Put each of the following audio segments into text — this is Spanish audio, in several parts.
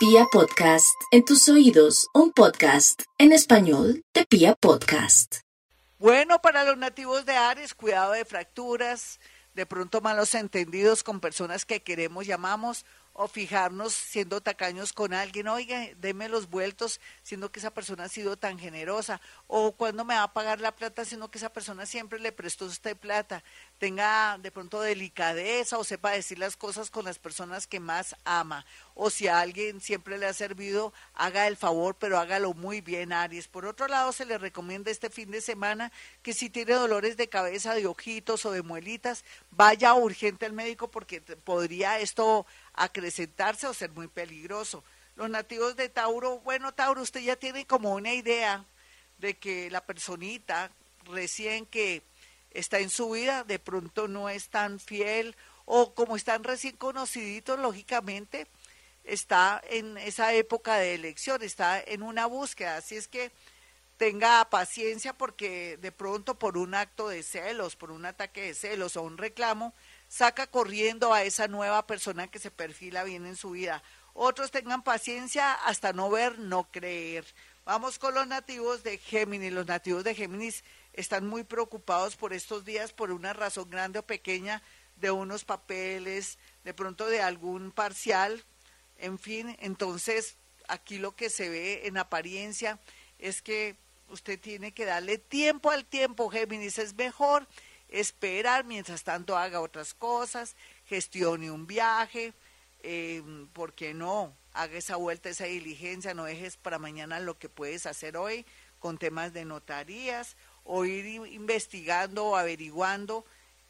Pia Podcast, en tus oídos, un podcast en español de Pia Podcast. Bueno, para los nativos de Ares, cuidado de fracturas, de pronto malos entendidos con personas que queremos, llamamos, o fijarnos siendo tacaños con alguien, oiga, deme los vueltos, siendo que esa persona ha sido tan generosa, o cuando me va a pagar la plata, siendo que esa persona siempre le prestó usted plata, tenga de pronto delicadeza o sepa decir las cosas con las personas que más ama, o si a alguien siempre le ha servido, haga el favor, pero hágalo muy bien, Aries. Por otro lado, se le recomienda este fin de semana que si tiene dolores de cabeza, de ojitos o de muelitas, vaya urgente al médico porque podría esto acrecentarse o ser muy peligroso. Los nativos de Tauro, bueno, Tauro, usted ya tiene como una idea de que la personita recién que está en su vida de pronto no es tan fiel o como están recién conociditos, lógicamente, está en esa época de elección, está en una búsqueda. Así es que tenga paciencia porque de pronto por un acto de celos, por un ataque de celos o un reclamo, saca corriendo a esa nueva persona que se perfila bien en su vida. Otros tengan paciencia hasta no ver, no creer. Vamos con los nativos de Géminis. Los nativos de Géminis están muy preocupados por estos días por una razón grande o pequeña de unos papeles, de pronto de algún parcial, en fin, entonces aquí lo que se ve en apariencia es que usted tiene que darle tiempo al tiempo, Géminis, es mejor esperar, mientras tanto haga otras cosas, gestione un viaje, eh, ¿por qué no? Haga esa vuelta, esa diligencia, no dejes para mañana lo que puedes hacer hoy con temas de notarías o ir investigando o averiguando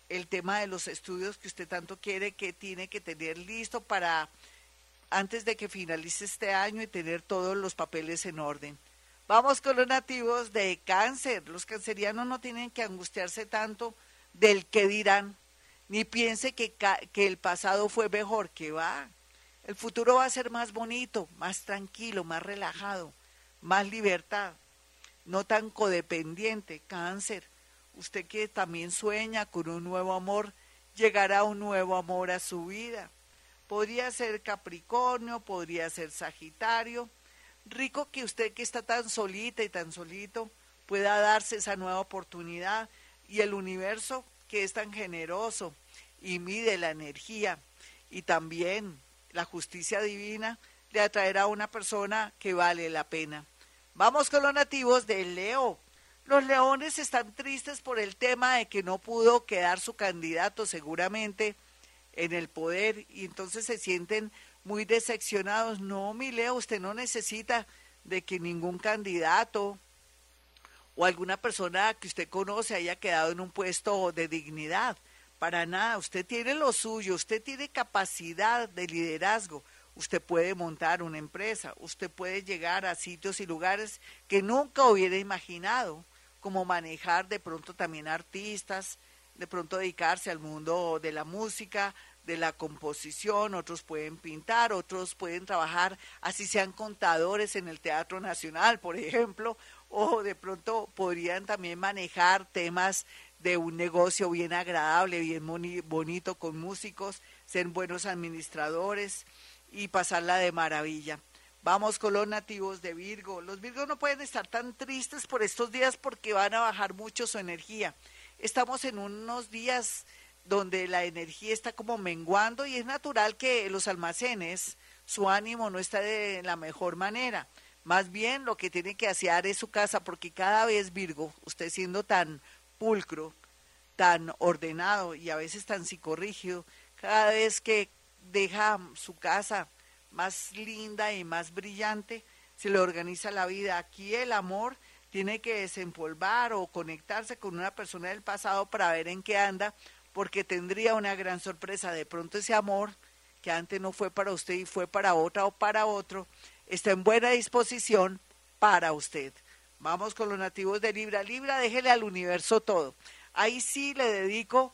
el tema de los estudios que usted tanto quiere que tiene que tener listo para antes de que finalice este año y tener todos los papeles en orden. Vamos con los nativos de cáncer. Los cancerianos no tienen que angustiarse tanto del que dirán, ni piense que, que el pasado fue mejor, que va. El futuro va a ser más bonito, más tranquilo, más relajado, más libertad, no tan codependiente. Cáncer, usted que también sueña con un nuevo amor, llegará un nuevo amor a su vida podría ser Capricornio, podría ser Sagitario. Rico que usted que está tan solita y tan solito pueda darse esa nueva oportunidad y el universo que es tan generoso y mide la energía y también la justicia divina le atraerá a una persona que vale la pena. Vamos con los nativos de Leo. Los leones están tristes por el tema de que no pudo quedar su candidato seguramente en el poder y entonces se sienten muy decepcionados. No, mi Leo, usted no necesita de que ningún candidato o alguna persona que usted conoce haya quedado en un puesto de dignidad. Para nada, usted tiene lo suyo, usted tiene capacidad de liderazgo, usted puede montar una empresa, usted puede llegar a sitios y lugares que nunca hubiera imaginado, como manejar de pronto también artistas, de pronto dedicarse al mundo de la música, de la composición, otros pueden pintar, otros pueden trabajar, así sean contadores en el Teatro Nacional, por ejemplo, o de pronto podrían también manejar temas de un negocio bien agradable, bien bonito con músicos, ser buenos administradores y pasarla de maravilla. Vamos con los nativos de Virgo. Los Virgos no pueden estar tan tristes por estos días porque van a bajar mucho su energía estamos en unos días donde la energía está como menguando y es natural que los almacenes, su ánimo no está de la mejor manera. Más bien lo que tiene que hacer es su casa, porque cada vez Virgo, usted siendo tan pulcro, tan ordenado y a veces tan psicorrígido, cada vez que deja su casa más linda y más brillante, se le organiza la vida. Aquí el amor tiene que desempolvar o conectarse con una persona del pasado para ver en qué anda, porque tendría una gran sorpresa. De pronto ese amor que antes no fue para usted y fue para otra o para otro, está en buena disposición para usted. Vamos con los nativos de Libra. Libra, déjele al universo todo. Ahí sí le dedico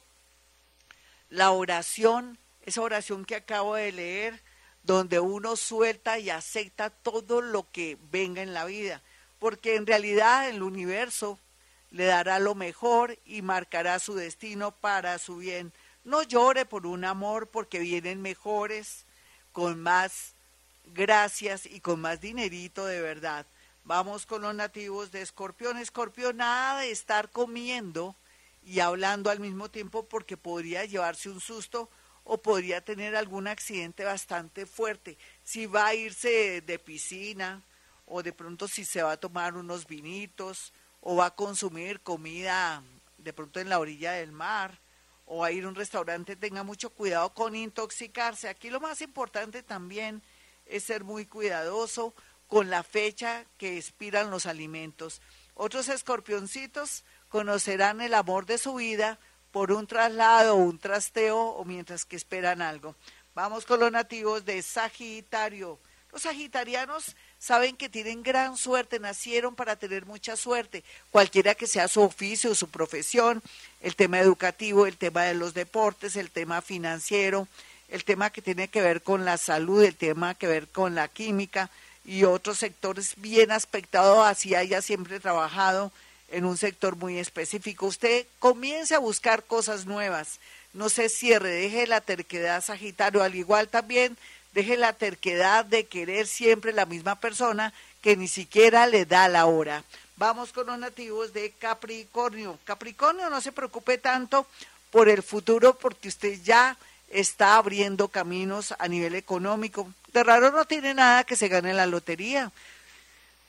la oración, esa oración que acabo de leer, donde uno suelta y acepta todo lo que venga en la vida porque en realidad el universo le dará lo mejor y marcará su destino para su bien. No llore por un amor porque vienen mejores, con más gracias y con más dinerito de verdad. Vamos con los nativos de Escorpión. Escorpión, nada de estar comiendo y hablando al mismo tiempo porque podría llevarse un susto o podría tener algún accidente bastante fuerte. Si va a irse de piscina o de pronto si se va a tomar unos vinitos o va a consumir comida de pronto en la orilla del mar o a ir a un restaurante, tenga mucho cuidado con intoxicarse. Aquí lo más importante también es ser muy cuidadoso con la fecha que expiran los alimentos. Otros escorpioncitos conocerán el amor de su vida por un traslado un trasteo o mientras que esperan algo. Vamos con los nativos de Sagitario. Los sagitarianos saben que tienen gran suerte, nacieron para tener mucha suerte, cualquiera que sea su oficio, su profesión, el tema educativo, el tema de los deportes, el tema financiero, el tema que tiene que ver con la salud, el tema que ver con la química y otros sectores bien aspectados, así haya siempre trabajado en un sector muy específico. Usted comience a buscar cosas nuevas, no se cierre, deje la terquedad Sagitario, al igual también deje la terquedad de querer siempre la misma persona que ni siquiera le da la hora. Vamos con los nativos de Capricornio. Capricornio, no se preocupe tanto por el futuro porque usted ya está abriendo caminos a nivel económico. De raro no tiene nada que se gane la lotería.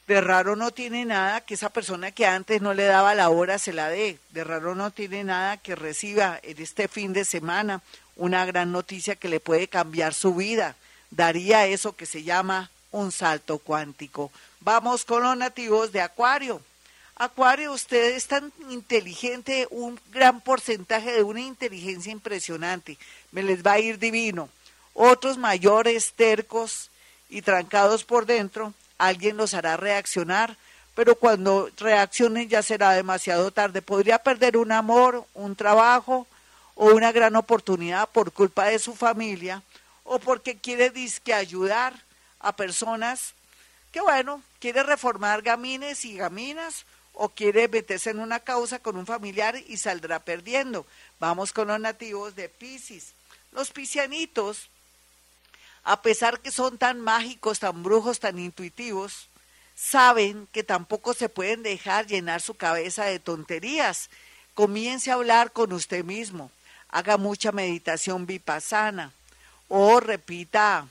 De raro no tiene nada que esa persona que antes no le daba la hora se la dé. De raro no tiene nada que reciba en este fin de semana una gran noticia que le puede cambiar su vida. Daría eso que se llama un salto cuántico. Vamos con los nativos de Acuario. Acuario, usted es tan inteligente, un gran porcentaje de una inteligencia impresionante. Me les va a ir divino. Otros mayores, tercos y trancados por dentro, alguien los hará reaccionar, pero cuando reaccionen ya será demasiado tarde. Podría perder un amor, un trabajo o una gran oportunidad por culpa de su familia o porque quiere disque ayudar a personas que, bueno, quiere reformar gamines y gaminas o quiere meterse en una causa con un familiar y saldrá perdiendo. Vamos con los nativos de Pisces. Los piscianitos, a pesar que son tan mágicos, tan brujos, tan intuitivos, saben que tampoco se pueden dejar llenar su cabeza de tonterías. Comience a hablar con usted mismo. Haga mucha meditación vipassana o repita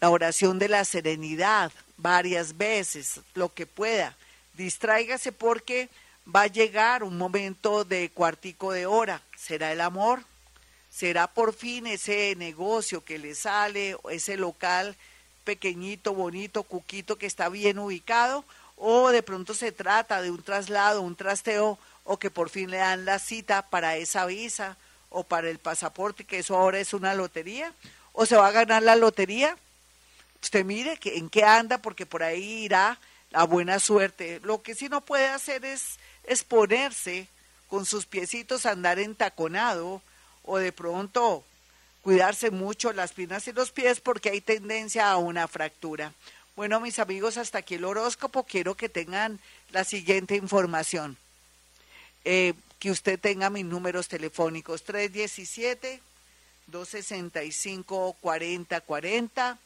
la oración de la serenidad varias veces, lo que pueda distráigase porque va a llegar un momento de cuartico de hora. ¿Será el amor? ¿Será por fin ese negocio que le sale, ese local pequeñito, bonito, cuquito que está bien ubicado? ¿O de pronto se trata de un traslado, un trasteo, o que por fin le dan la cita para esa visa o para el pasaporte, que eso ahora es una lotería? ¿O se va a ganar la lotería? Usted mire que, en qué anda, porque por ahí irá a buena suerte. Lo que sí no puede hacer es exponerse con sus piecitos a andar entaconado o de pronto cuidarse mucho las piernas y los pies porque hay tendencia a una fractura. Bueno, mis amigos, hasta aquí el horóscopo. Quiero que tengan la siguiente información. Eh, que usted tenga mis números telefónicos 317 265 4040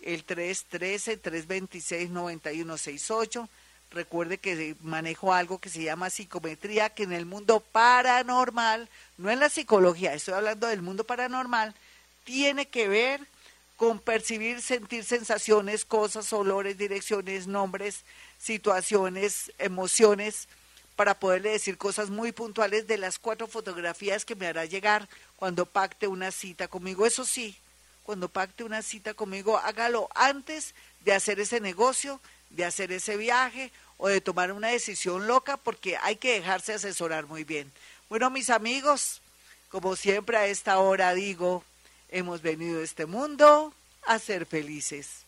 el 313-326-9168. Recuerde que manejo algo que se llama psicometría, que en el mundo paranormal, no en la psicología, estoy hablando del mundo paranormal, tiene que ver con percibir, sentir sensaciones, cosas, olores, direcciones, nombres, situaciones, emociones, para poderle decir cosas muy puntuales de las cuatro fotografías que me hará llegar cuando pacte una cita conmigo. Eso sí, cuando pacte una cita conmigo, hágalo antes de hacer ese negocio, de hacer ese viaje o de tomar una decisión loca, porque hay que dejarse asesorar muy bien. Bueno, mis amigos, como siempre a esta hora digo, hemos venido a este mundo a ser felices.